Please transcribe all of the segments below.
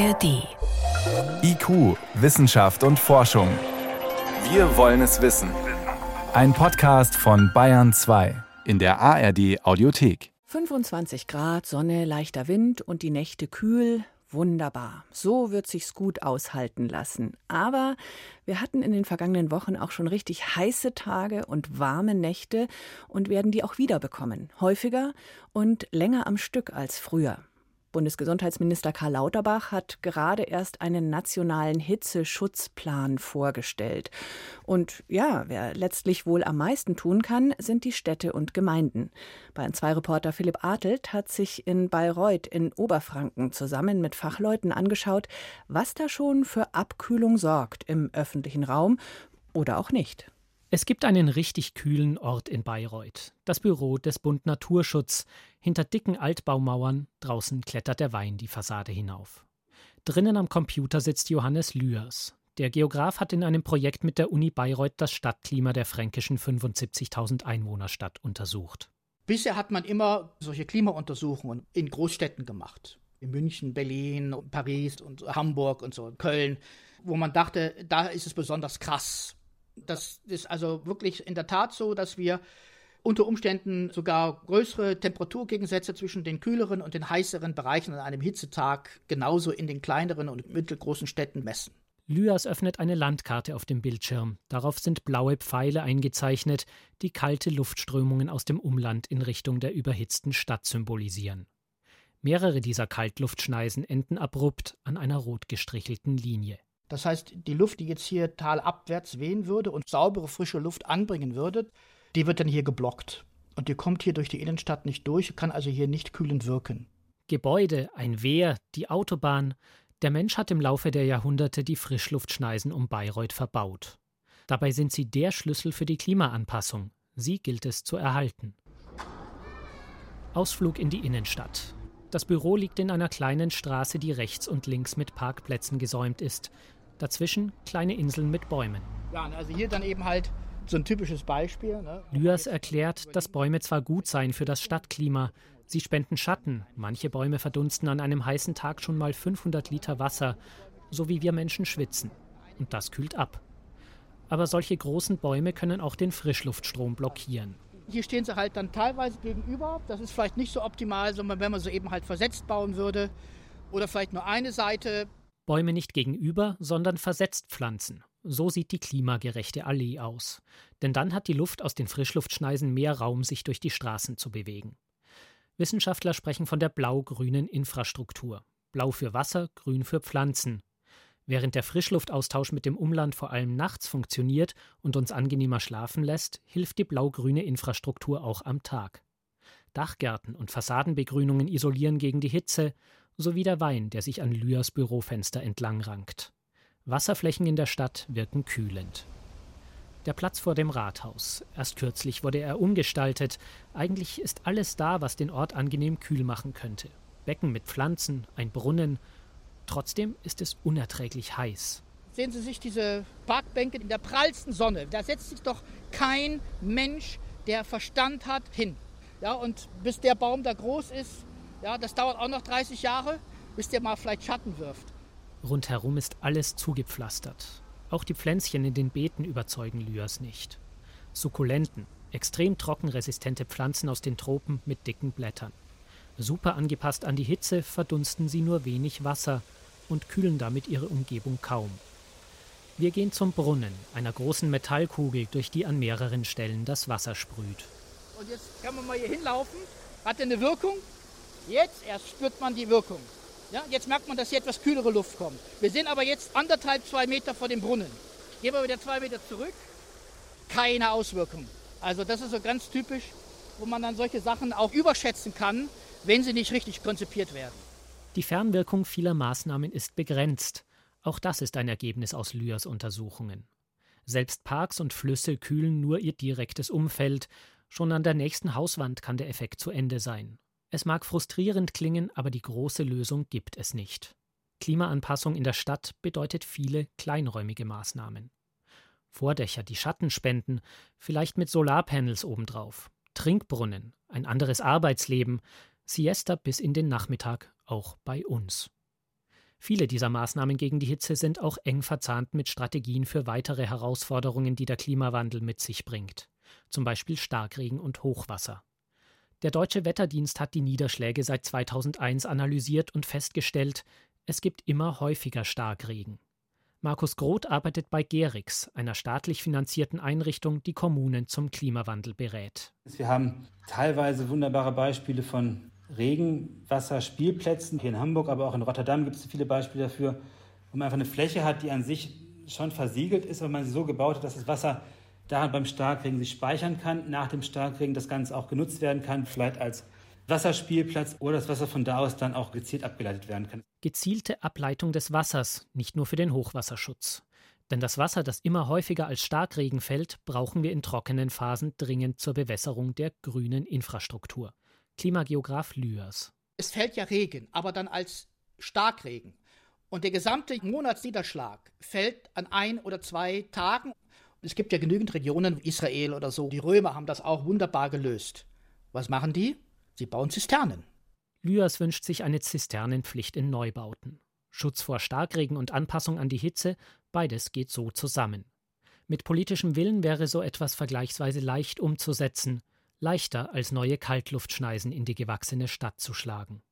ARD. IQ, Wissenschaft und Forschung. Wir wollen es wissen. Ein Podcast von Bayern 2 in der ARD Audiothek. 25 Grad, Sonne, leichter Wind und die Nächte kühl. Wunderbar. So wird sich's gut aushalten lassen. Aber wir hatten in den vergangenen Wochen auch schon richtig heiße Tage und warme Nächte und werden die auch wieder bekommen. Häufiger und länger am Stück als früher. Bundesgesundheitsminister Karl Lauterbach hat gerade erst einen nationalen Hitzeschutzplan vorgestellt. Und ja, wer letztlich wohl am meisten tun kann, sind die Städte und Gemeinden. Bayern 2 Reporter Philipp Artelt hat sich in Bayreuth in Oberfranken zusammen mit Fachleuten angeschaut, was da schon für Abkühlung sorgt im öffentlichen Raum oder auch nicht. Es gibt einen richtig kühlen Ort in Bayreuth, das Büro des Bund Naturschutz. Hinter dicken Altbaumauern, draußen klettert der Wein die Fassade hinauf. Drinnen am Computer sitzt Johannes Lührs. Der Geograf hat in einem Projekt mit der Uni Bayreuth das Stadtklima der fränkischen 75.000 Einwohnerstadt untersucht. Bisher hat man immer solche Klimauntersuchungen in Großstädten gemacht. In München, Berlin, Paris und Hamburg und so, Köln, wo man dachte, da ist es besonders krass das ist also wirklich in der Tat so, dass wir unter Umständen sogar größere Temperaturgegensätze zwischen den kühleren und den heißeren Bereichen an einem Hitzetag genauso in den kleineren und mittelgroßen Städten messen. Lyas öffnet eine Landkarte auf dem Bildschirm. Darauf sind blaue Pfeile eingezeichnet, die kalte Luftströmungen aus dem Umland in Richtung der überhitzten Stadt symbolisieren. Mehrere dieser Kaltluftschneisen enden abrupt an einer rot gestrichelten Linie. Das heißt, die Luft, die jetzt hier talabwärts wehen würde und saubere, frische Luft anbringen würde, die wird dann hier geblockt. Und die kommt hier durch die Innenstadt nicht durch, kann also hier nicht kühlend wirken. Gebäude, ein Wehr, die Autobahn. Der Mensch hat im Laufe der Jahrhunderte die Frischluftschneisen um Bayreuth verbaut. Dabei sind sie der Schlüssel für die Klimaanpassung. Sie gilt es zu erhalten. Ausflug in die Innenstadt. Das Büro liegt in einer kleinen Straße, die rechts und links mit Parkplätzen gesäumt ist. Dazwischen kleine Inseln mit Bäumen. Ja, also hier dann eben halt so ein typisches Beispiel. Ne? Lyas erklärt, dass Bäume zwar gut seien für das Stadtklima, sie spenden Schatten. Manche Bäume verdunsten an einem heißen Tag schon mal 500 Liter Wasser, so wie wir Menschen schwitzen. Und das kühlt ab. Aber solche großen Bäume können auch den Frischluftstrom blockieren. Hier stehen sie halt dann teilweise gegenüber. Das ist vielleicht nicht so optimal, sondern wenn man sie eben halt versetzt bauen würde. Oder vielleicht nur eine Seite. Bäume nicht gegenüber, sondern versetzt pflanzen. So sieht die klimagerechte Allee aus. Denn dann hat die Luft aus den Frischluftschneisen mehr Raum, sich durch die Straßen zu bewegen. Wissenschaftler sprechen von der blau-grünen Infrastruktur. Blau für Wasser, grün für Pflanzen. Während der Frischluftaustausch mit dem Umland vor allem nachts funktioniert und uns angenehmer schlafen lässt, hilft die blau-grüne Infrastruktur auch am Tag. Dachgärten und Fassadenbegrünungen isolieren gegen die Hitze, sowie der Wein, der sich an Lyas Bürofenster entlang rankt. Wasserflächen in der Stadt wirken kühlend. Der Platz vor dem Rathaus. Erst kürzlich wurde er umgestaltet. Eigentlich ist alles da, was den Ort angenehm kühl machen könnte. Becken mit Pflanzen, ein Brunnen. Trotzdem ist es unerträglich heiß. Sehen Sie sich diese Parkbänke in der prallsten Sonne. Da setzt sich doch kein Mensch, der Verstand hat, hin. Ja, und bis der Baum da groß ist, ja, das dauert auch noch 30 Jahre, bis der mal vielleicht Schatten wirft. Rundherum ist alles zugepflastert. Auch die Pflänzchen in den Beeten überzeugen Lyas nicht. Sukkulenten, extrem trockenresistente Pflanzen aus den Tropen mit dicken Blättern. Super angepasst an die Hitze verdunsten sie nur wenig Wasser und kühlen damit ihre Umgebung kaum. Wir gehen zum Brunnen, einer großen Metallkugel, durch die an mehreren Stellen das Wasser sprüht. Und jetzt kann man mal hier hinlaufen. Hat der eine Wirkung? Jetzt erst spürt man die Wirkung. Ja, jetzt merkt man, dass hier etwas kühlere Luft kommt. Wir sind aber jetzt anderthalb, zwei Meter vor dem Brunnen. Gehen wir wieder zwei Meter zurück. Keine Auswirkung. Also das ist so ganz typisch, wo man dann solche Sachen auch überschätzen kann, wenn sie nicht richtig konzipiert werden. Die Fernwirkung vieler Maßnahmen ist begrenzt. Auch das ist ein Ergebnis aus Lyas Untersuchungen. Selbst Parks und Flüsse kühlen nur ihr direktes Umfeld. Schon an der nächsten Hauswand kann der Effekt zu Ende sein. Es mag frustrierend klingen, aber die große Lösung gibt es nicht. Klimaanpassung in der Stadt bedeutet viele kleinräumige Maßnahmen. Vordächer, die Schatten spenden, vielleicht mit Solarpanels obendrauf, Trinkbrunnen, ein anderes Arbeitsleben, Siesta bis in den Nachmittag, auch bei uns. Viele dieser Maßnahmen gegen die Hitze sind auch eng verzahnt mit Strategien für weitere Herausforderungen, die der Klimawandel mit sich bringt, zum Beispiel Starkregen und Hochwasser. Der deutsche Wetterdienst hat die Niederschläge seit 2001 analysiert und festgestellt, es gibt immer häufiger Starkregen. Markus Groth arbeitet bei Gerix, einer staatlich finanzierten Einrichtung, die Kommunen zum Klimawandel berät. Wir haben teilweise wunderbare Beispiele von Regenwasserspielplätzen. Hier in Hamburg, aber auch in Rotterdam gibt es viele Beispiele dafür, wo man einfach eine Fläche hat, die an sich schon versiegelt ist, aber man sie so gebaut hat, dass das Wasser da beim Starkregen sich speichern kann, nach dem Starkregen das Ganze auch genutzt werden kann, vielleicht als Wasserspielplatz oder das Wasser von da aus dann auch gezielt abgeleitet werden kann. Gezielte Ableitung des Wassers, nicht nur für den Hochwasserschutz. Denn das Wasser, das immer häufiger als Starkregen fällt, brauchen wir in trockenen Phasen dringend zur Bewässerung der grünen Infrastruktur. Klimageograf Lührs. Es fällt ja Regen, aber dann als Starkregen. Und der gesamte Monatsniederschlag fällt an ein oder zwei Tagen. Es gibt ja genügend Regionen, Israel oder so. Die Römer haben das auch wunderbar gelöst. Was machen die? Sie bauen Zisternen. Lyas wünscht sich eine Zisternenpflicht in Neubauten. Schutz vor Starkregen und Anpassung an die Hitze, beides geht so zusammen. Mit politischem Willen wäre so etwas vergleichsweise leicht umzusetzen, leichter als neue Kaltluftschneisen in die gewachsene Stadt zu schlagen.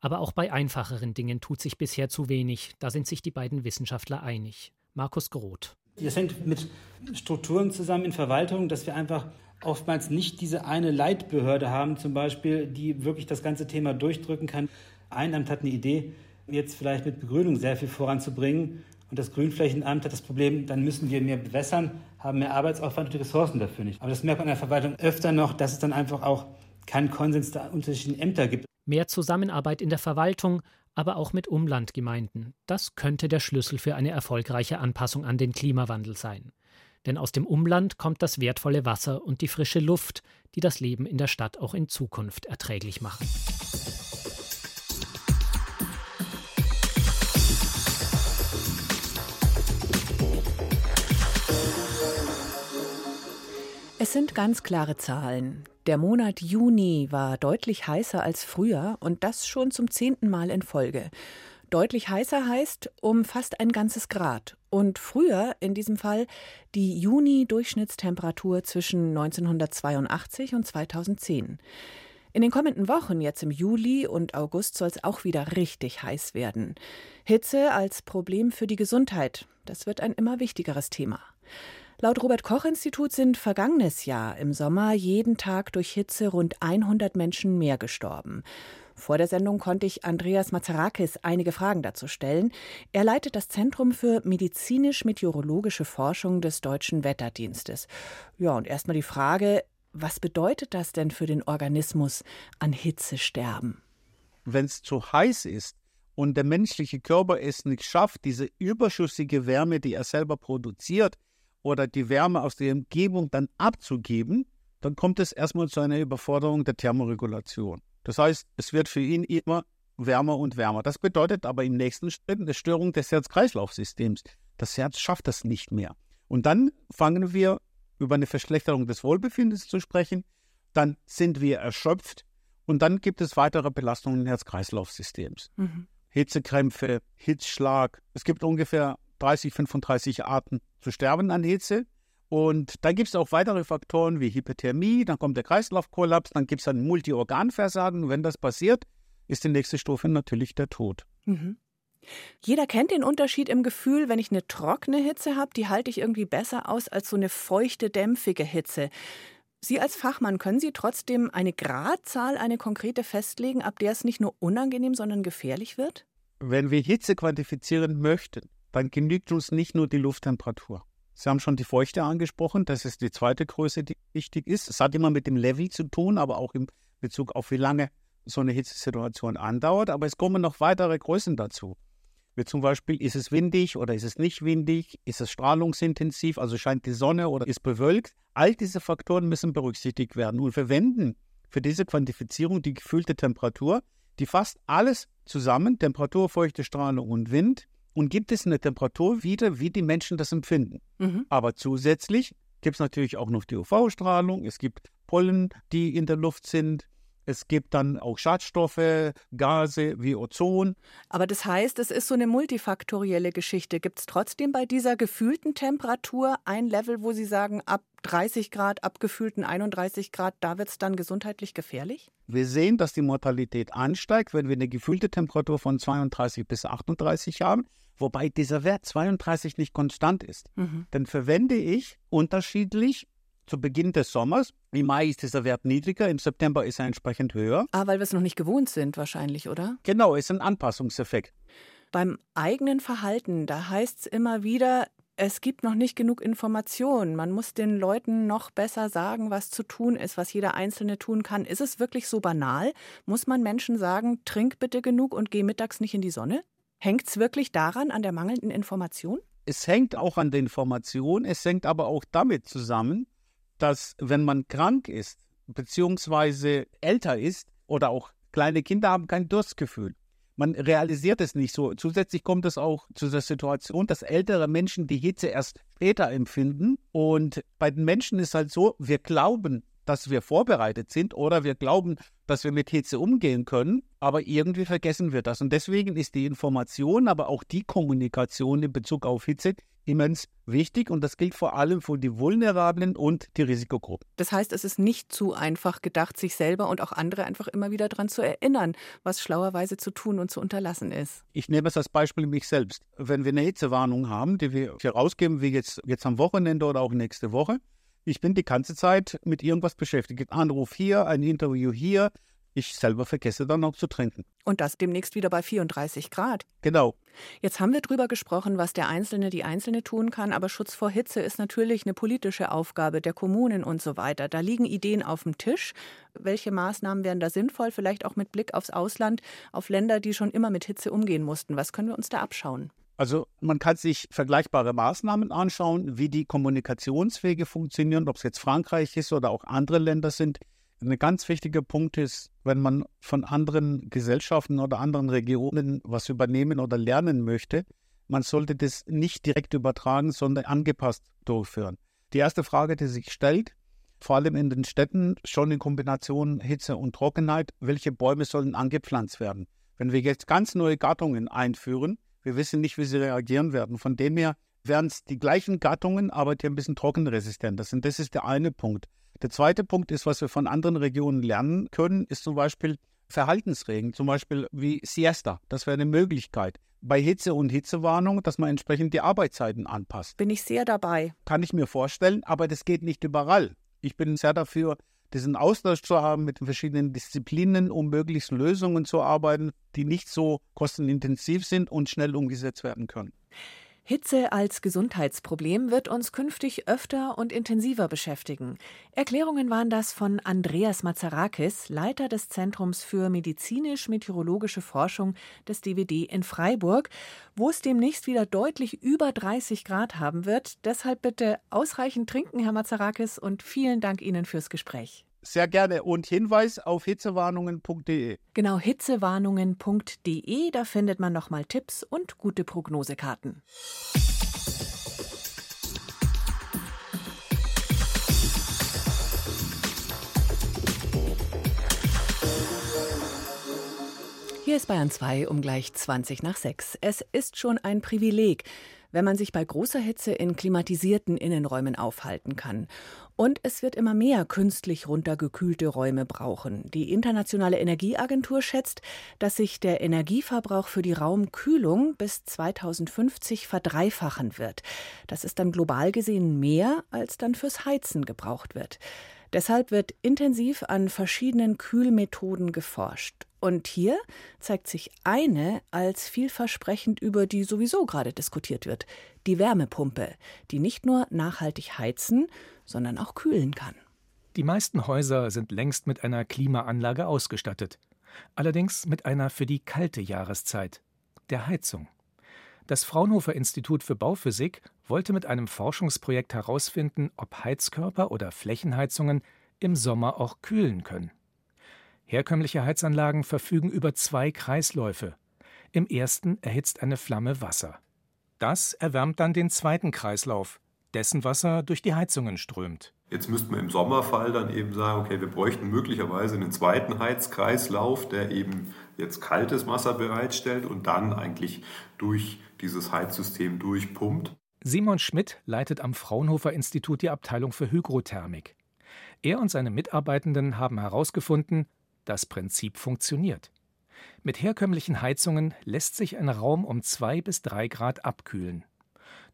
Aber auch bei einfacheren Dingen tut sich bisher zu wenig, da sind sich die beiden Wissenschaftler einig. Markus Groth. Das hängt mit Strukturen zusammen in Verwaltung, dass wir einfach oftmals nicht diese eine Leitbehörde haben, zum Beispiel, die wirklich das ganze Thema durchdrücken kann. Ein Amt hat eine Idee, jetzt vielleicht mit Begrünung sehr viel voranzubringen. Und das Grünflächenamt hat das Problem, dann müssen wir mehr bewässern, haben mehr Arbeitsaufwand und die Ressourcen dafür nicht. Aber das merkt man in der Verwaltung öfter noch, dass es dann einfach auch keinen Konsens der unterschiedlichen Ämter gibt. Mehr Zusammenarbeit in der Verwaltung, aber auch mit Umlandgemeinden. Das könnte der Schlüssel für eine erfolgreiche Anpassung an den Klimawandel sein denn aus dem Umland kommt das wertvolle Wasser und die frische Luft, die das Leben in der Stadt auch in Zukunft erträglich machen. Es sind ganz klare Zahlen. Der Monat Juni war deutlich heißer als früher und das schon zum zehnten Mal in Folge. Deutlich heißer heißt um fast ein ganzes Grad. Und früher, in diesem Fall, die Juni-Durchschnittstemperatur zwischen 1982 und 2010. In den kommenden Wochen, jetzt im Juli und August, soll es auch wieder richtig heiß werden. Hitze als Problem für die Gesundheit, das wird ein immer wichtigeres Thema. Laut Robert Koch Institut sind vergangenes Jahr im Sommer jeden Tag durch Hitze rund 100 Menschen mehr gestorben. Vor der Sendung konnte ich Andreas Mazarakis einige Fragen dazu stellen. Er leitet das Zentrum für medizinisch-meteorologische Forschung des Deutschen Wetterdienstes. Ja, und erstmal die Frage, was bedeutet das denn für den Organismus an Hitzesterben? Wenn es zu heiß ist und der menschliche Körper es nicht schafft, diese überschüssige Wärme, die er selber produziert, oder die Wärme aus der Umgebung dann abzugeben, dann kommt es erstmal zu einer Überforderung der Thermoregulation. Das heißt, es wird für ihn immer wärmer und wärmer. Das bedeutet aber im nächsten Schritt eine Störung des Herz-Kreislauf-Systems. Das Herz schafft das nicht mehr. Und dann fangen wir über eine Verschlechterung des Wohlbefindens zu sprechen. Dann sind wir erschöpft und dann gibt es weitere Belastungen des Herz-Kreislauf-Systems. Mhm. Hitzekrämpfe, Hitzschlag. Es gibt ungefähr 30, 35 Arten zu sterben an Hitze. Und dann gibt es auch weitere Faktoren wie Hyperthermie, dann kommt der Kreislaufkollaps, dann gibt es ein Multiorganversagen. Wenn das passiert, ist die nächste Stufe natürlich der Tod. Mhm. Jeder kennt den Unterschied im Gefühl, wenn ich eine trockene Hitze habe, die halte ich irgendwie besser aus als so eine feuchte, dämpfige Hitze. Sie als Fachmann, können Sie trotzdem eine Gradzahl, eine konkrete festlegen, ab der es nicht nur unangenehm, sondern gefährlich wird? Wenn wir Hitze quantifizieren möchten, dann genügt uns nicht nur die Lufttemperatur. Sie haben schon die Feuchte angesprochen. Das ist die zweite Größe, die wichtig ist. Es hat immer mit dem Level zu tun, aber auch in Bezug auf wie lange so eine Hitzesituation andauert. Aber es kommen noch weitere Größen dazu. Wie zum Beispiel, ist es windig oder ist es nicht windig? Ist es strahlungsintensiv, also scheint die Sonne oder ist bewölkt? All diese Faktoren müssen berücksichtigt werden. Und verwenden für diese Quantifizierung die gefühlte Temperatur, die fasst alles zusammen, Temperatur, Feuchte, Strahlung und Wind, und gibt es eine Temperatur wieder, wie die Menschen das empfinden. Mhm. Aber zusätzlich gibt es natürlich auch noch die UV-Strahlung, es gibt Pollen, die in der Luft sind, Es gibt dann auch Schadstoffe, Gase wie Ozon. Aber das heißt, es ist so eine multifaktorielle Geschichte. Gibt es trotzdem bei dieser gefühlten Temperatur ein Level, wo Sie sagen, ab 30 Grad, ab gefühlten 31 Grad, da wird es dann gesundheitlich gefährlich? Wir sehen, dass die Mortalität ansteigt, wenn wir eine gefühlte Temperatur von 32 bis 38 haben, wobei dieser Wert 32 nicht konstant ist. Mhm. Dann verwende ich unterschiedlich zu Beginn des Sommers. Im Mai ist dieser Wert niedriger, im September ist er entsprechend höher. Ah, weil wir es noch nicht gewohnt sind, wahrscheinlich, oder? Genau, ist ein Anpassungseffekt. Beim eigenen Verhalten, da heißt es immer wieder, es gibt noch nicht genug Informationen. Man muss den Leuten noch besser sagen, was zu tun ist, was jeder Einzelne tun kann. Ist es wirklich so banal? Muss man Menschen sagen, trink bitte genug und geh mittags nicht in die Sonne? Hängt es wirklich daran, an der mangelnden Information? Es hängt auch an der Information, es hängt aber auch damit zusammen, dass wenn man krank ist, beziehungsweise älter ist oder auch kleine Kinder haben kein Durstgefühl. Man realisiert es nicht so. Zusätzlich kommt es auch zu der Situation, dass ältere Menschen die Hitze erst später empfinden. Und bei den Menschen ist halt so, wir glauben, dass wir vorbereitet sind oder wir glauben, dass wir mit Hitze umgehen können, aber irgendwie vergessen wir das. Und deswegen ist die Information, aber auch die Kommunikation in Bezug auf Hitze immens wichtig und das gilt vor allem für die Vulnerablen und die Risikogruppen. Das heißt, es ist nicht zu einfach gedacht, sich selber und auch andere einfach immer wieder daran zu erinnern, was schlauerweise zu tun und zu unterlassen ist. Ich nehme es als Beispiel mich selbst. Wenn wir eine Hitzewarnung haben, die wir hier rausgeben, wie jetzt, jetzt am Wochenende oder auch nächste Woche, ich bin die ganze Zeit mit irgendwas beschäftigt. Anruf hier, ein Interview hier. Ich selber vergesse dann auch zu trinken. Und das demnächst wieder bei 34 Grad. Genau. Jetzt haben wir darüber gesprochen, was der Einzelne, die Einzelne tun kann, aber Schutz vor Hitze ist natürlich eine politische Aufgabe der Kommunen und so weiter. Da liegen Ideen auf dem Tisch. Welche Maßnahmen wären da sinnvoll? Vielleicht auch mit Blick aufs Ausland, auf Länder, die schon immer mit Hitze umgehen mussten. Was können wir uns da abschauen? Also man kann sich vergleichbare Maßnahmen anschauen, wie die Kommunikationswege funktionieren, ob es jetzt Frankreich ist oder auch andere Länder sind. Ein ganz wichtiger Punkt ist, wenn man von anderen Gesellschaften oder anderen Regionen was übernehmen oder lernen möchte, man sollte das nicht direkt übertragen, sondern angepasst durchführen. Die erste Frage, die sich stellt, vor allem in den Städten, schon in Kombination Hitze und Trockenheit, welche Bäume sollen angepflanzt werden? Wenn wir jetzt ganz neue Gattungen einführen, wir wissen nicht, wie sie reagieren werden. Von dem her wären es die gleichen Gattungen, aber die ein bisschen trockenresistenter sind. Das ist der eine Punkt. Der zweite Punkt ist, was wir von anderen Regionen lernen können, ist zum Beispiel Verhaltensregeln, zum Beispiel wie Siesta. Das wäre eine Möglichkeit. Bei Hitze und Hitzewarnung, dass man entsprechend die Arbeitszeiten anpasst. Bin ich sehr dabei. Kann ich mir vorstellen, aber das geht nicht überall. Ich bin sehr dafür, diesen Austausch zu haben mit den verschiedenen Disziplinen, um möglichst Lösungen zu arbeiten, die nicht so kostenintensiv sind und schnell umgesetzt werden können. Hitze als Gesundheitsproblem wird uns künftig öfter und intensiver beschäftigen. Erklärungen waren das von Andreas Mazarakis, Leiter des Zentrums für medizinisch-meteorologische Forschung des DWD in Freiburg, wo es demnächst wieder deutlich über 30 Grad haben wird. Deshalb bitte ausreichend trinken, Herr Mazarakis, und vielen Dank Ihnen fürs Gespräch. Sehr gerne. Und Hinweis auf hitzewarnungen.de. Genau, hitzewarnungen.de. Da findet man nochmal Tipps und gute Prognosekarten. Hier ist Bayern 2 um gleich 20 nach 6. Es ist schon ein Privileg, wenn man sich bei großer Hitze in klimatisierten Innenräumen aufhalten kann. Und es wird immer mehr künstlich runtergekühlte Räume brauchen. Die Internationale Energieagentur schätzt, dass sich der Energieverbrauch für die Raumkühlung bis 2050 verdreifachen wird. Das ist dann global gesehen mehr, als dann fürs Heizen gebraucht wird. Deshalb wird intensiv an verschiedenen Kühlmethoden geforscht. Und hier zeigt sich eine als vielversprechend, über die sowieso gerade diskutiert wird, die Wärmepumpe, die nicht nur nachhaltig heizen, sondern auch kühlen kann. Die meisten Häuser sind längst mit einer Klimaanlage ausgestattet, allerdings mit einer für die kalte Jahreszeit, der Heizung. Das Fraunhofer Institut für Bauphysik wollte mit einem Forschungsprojekt herausfinden, ob Heizkörper oder Flächenheizungen im Sommer auch kühlen können. Herkömmliche Heizanlagen verfügen über zwei Kreisläufe. Im ersten erhitzt eine Flamme Wasser. Das erwärmt dann den zweiten Kreislauf, dessen Wasser durch die Heizungen strömt. Jetzt müsste man im Sommerfall dann eben sagen, okay, wir bräuchten möglicherweise einen zweiten Heizkreislauf, der eben jetzt kaltes Wasser bereitstellt und dann eigentlich durch dieses Heizsystem durchpumpt. Simon Schmidt leitet am Fraunhofer Institut die Abteilung für Hygrothermik. Er und seine Mitarbeitenden haben herausgefunden, das Prinzip funktioniert. Mit herkömmlichen Heizungen lässt sich ein Raum um zwei bis drei Grad abkühlen.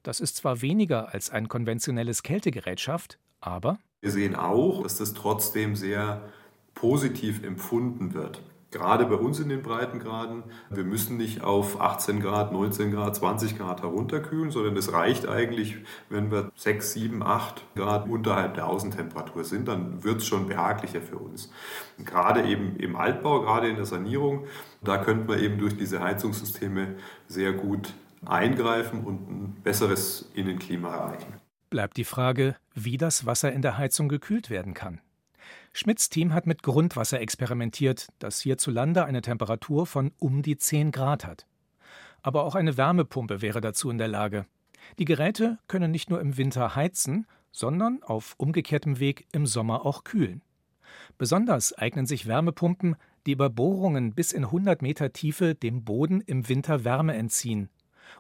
Das ist zwar weniger als ein konventionelles Kältegerät schafft, aber wir sehen auch, dass das trotzdem sehr positiv empfunden wird. Gerade bei uns in den Breitengraden, wir müssen nicht auf 18 Grad, 19 Grad, 20 Grad herunterkühlen, sondern es reicht eigentlich, wenn wir 6, 7, 8 Grad unterhalb der Außentemperatur sind, dann wird es schon behaglicher für uns. Gerade eben im Altbau, gerade in der Sanierung, da könnte man eben durch diese Heizungssysteme sehr gut eingreifen und ein besseres Innenklima erreichen. Bleibt die Frage, wie das Wasser in der Heizung gekühlt werden kann. Schmidts Team hat mit Grundwasser experimentiert, das hierzulande eine Temperatur von um die 10 Grad hat. Aber auch eine Wärmepumpe wäre dazu in der Lage. Die Geräte können nicht nur im Winter heizen, sondern auf umgekehrtem Weg im Sommer auch kühlen. Besonders eignen sich Wärmepumpen, die über Bohrungen bis in 100 Meter Tiefe dem Boden im Winter Wärme entziehen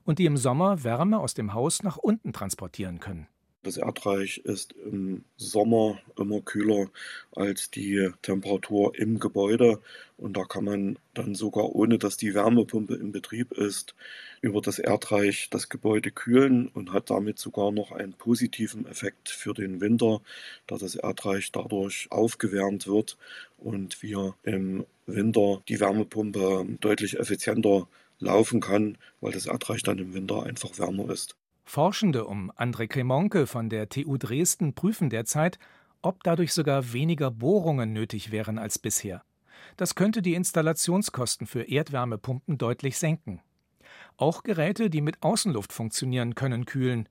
und die im Sommer Wärme aus dem Haus nach unten transportieren können. Das Erdreich ist im Sommer immer kühler als die Temperatur im Gebäude und da kann man dann sogar ohne dass die Wärmepumpe in Betrieb ist, über das Erdreich das Gebäude kühlen und hat damit sogar noch einen positiven Effekt für den Winter, da das Erdreich dadurch aufgewärmt wird und wir im Winter die Wärmepumpe deutlich effizienter laufen kann, weil das Erdreich dann im Winter einfach wärmer ist. Forschende um André Cremonke von der TU Dresden prüfen derzeit, ob dadurch sogar weniger Bohrungen nötig wären als bisher. Das könnte die Installationskosten für Erdwärmepumpen deutlich senken. Auch Geräte, die mit Außenluft funktionieren, können kühlen.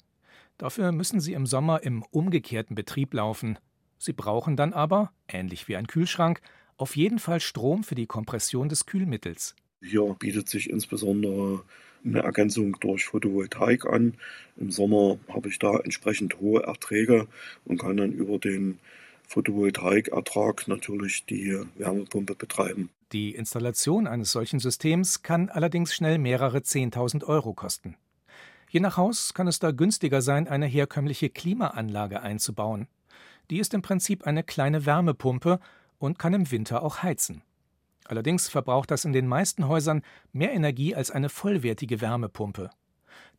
Dafür müssen sie im Sommer im umgekehrten Betrieb laufen. Sie brauchen dann aber, ähnlich wie ein Kühlschrank, auf jeden Fall Strom für die Kompression des Kühlmittels. Hier bietet sich insbesondere eine Ergänzung durch Photovoltaik an. Im Sommer habe ich da entsprechend hohe Erträge und kann dann über den Photovoltaikertrag natürlich die Wärmepumpe betreiben. Die Installation eines solchen Systems kann allerdings schnell mehrere 10.000 Euro kosten. Je nach Haus kann es da günstiger sein, eine herkömmliche Klimaanlage einzubauen. Die ist im Prinzip eine kleine Wärmepumpe und kann im Winter auch heizen. Allerdings verbraucht das in den meisten Häusern mehr Energie als eine vollwertige Wärmepumpe.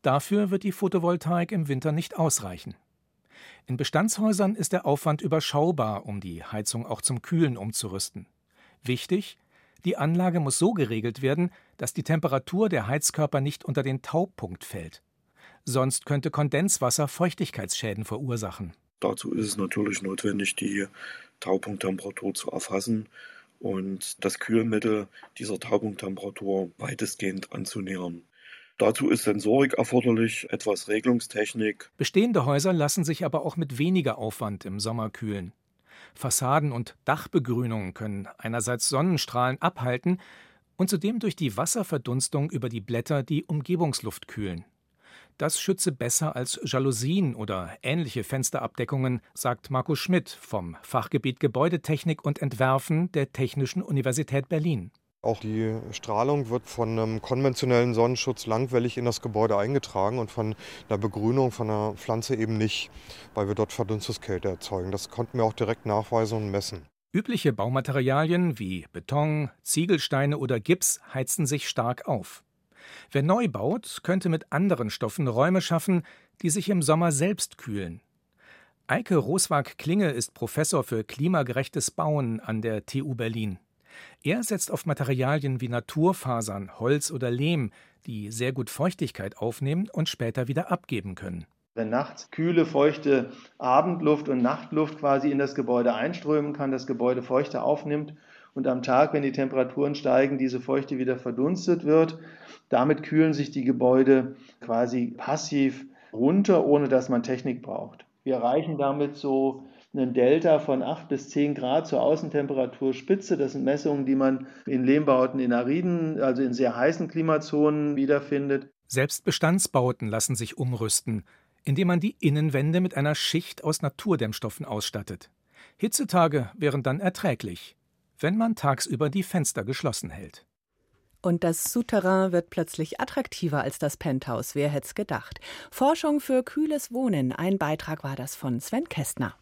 Dafür wird die Photovoltaik im Winter nicht ausreichen. In Bestandshäusern ist der Aufwand überschaubar, um die Heizung auch zum Kühlen umzurüsten. Wichtig, die Anlage muss so geregelt werden, dass die Temperatur der Heizkörper nicht unter den Taubpunkt fällt. Sonst könnte Kondenswasser Feuchtigkeitsschäden verursachen. Dazu ist es natürlich notwendig, die Taupunkttemperatur zu erfassen und das Kühlmittel dieser Taubungstemperatur weitestgehend anzunähern. Dazu ist Sensorik erforderlich, etwas Regelungstechnik. Bestehende Häuser lassen sich aber auch mit weniger Aufwand im Sommer kühlen. Fassaden und Dachbegrünungen können einerseits Sonnenstrahlen abhalten und zudem durch die Wasserverdunstung über die Blätter die Umgebungsluft kühlen. Das schütze besser als Jalousien oder ähnliche Fensterabdeckungen, sagt Markus Schmidt vom Fachgebiet Gebäudetechnik und Entwerfen der Technischen Universität Berlin. Auch die Strahlung wird von einem konventionellen Sonnenschutz langwellig in das Gebäude eingetragen und von der Begrünung von der Pflanze eben nicht, weil wir dort Verdunstungskälte erzeugen. Das konnten wir auch direkt nachweisen und messen. Übliche Baumaterialien wie Beton, Ziegelsteine oder Gips heizen sich stark auf. Wer neu baut, könnte mit anderen Stoffen Räume schaffen, die sich im Sommer selbst kühlen. Eike Roswag-Klinge ist Professor für klimagerechtes Bauen an der TU Berlin. Er setzt auf Materialien wie Naturfasern, Holz oder Lehm, die sehr gut Feuchtigkeit aufnehmen und später wieder abgeben können. Wenn nachts kühle, feuchte Abendluft und Nachtluft quasi in das Gebäude einströmen kann, das Gebäude Feuchte aufnimmt und am Tag, wenn die Temperaturen steigen, diese Feuchte wieder verdunstet wird. Damit kühlen sich die Gebäude quasi passiv runter, ohne dass man Technik braucht. Wir erreichen damit so einen Delta von 8 bis 10 Grad zur Außentemperaturspitze. Das sind Messungen, die man in Lehmbauten in Ariden, also in sehr heißen Klimazonen, wiederfindet. Selbst Bestandsbauten lassen sich umrüsten. indem man die Innenwände mit einer Schicht aus Naturdämmstoffen ausstattet. Hitzetage wären dann erträglich, wenn man tagsüber die Fenster geschlossen hält. Und das Souterrain wird plötzlich attraktiver als das Penthouse. Wer hätte es gedacht? Forschung für kühles Wohnen. Ein Beitrag war das von Sven Kästner.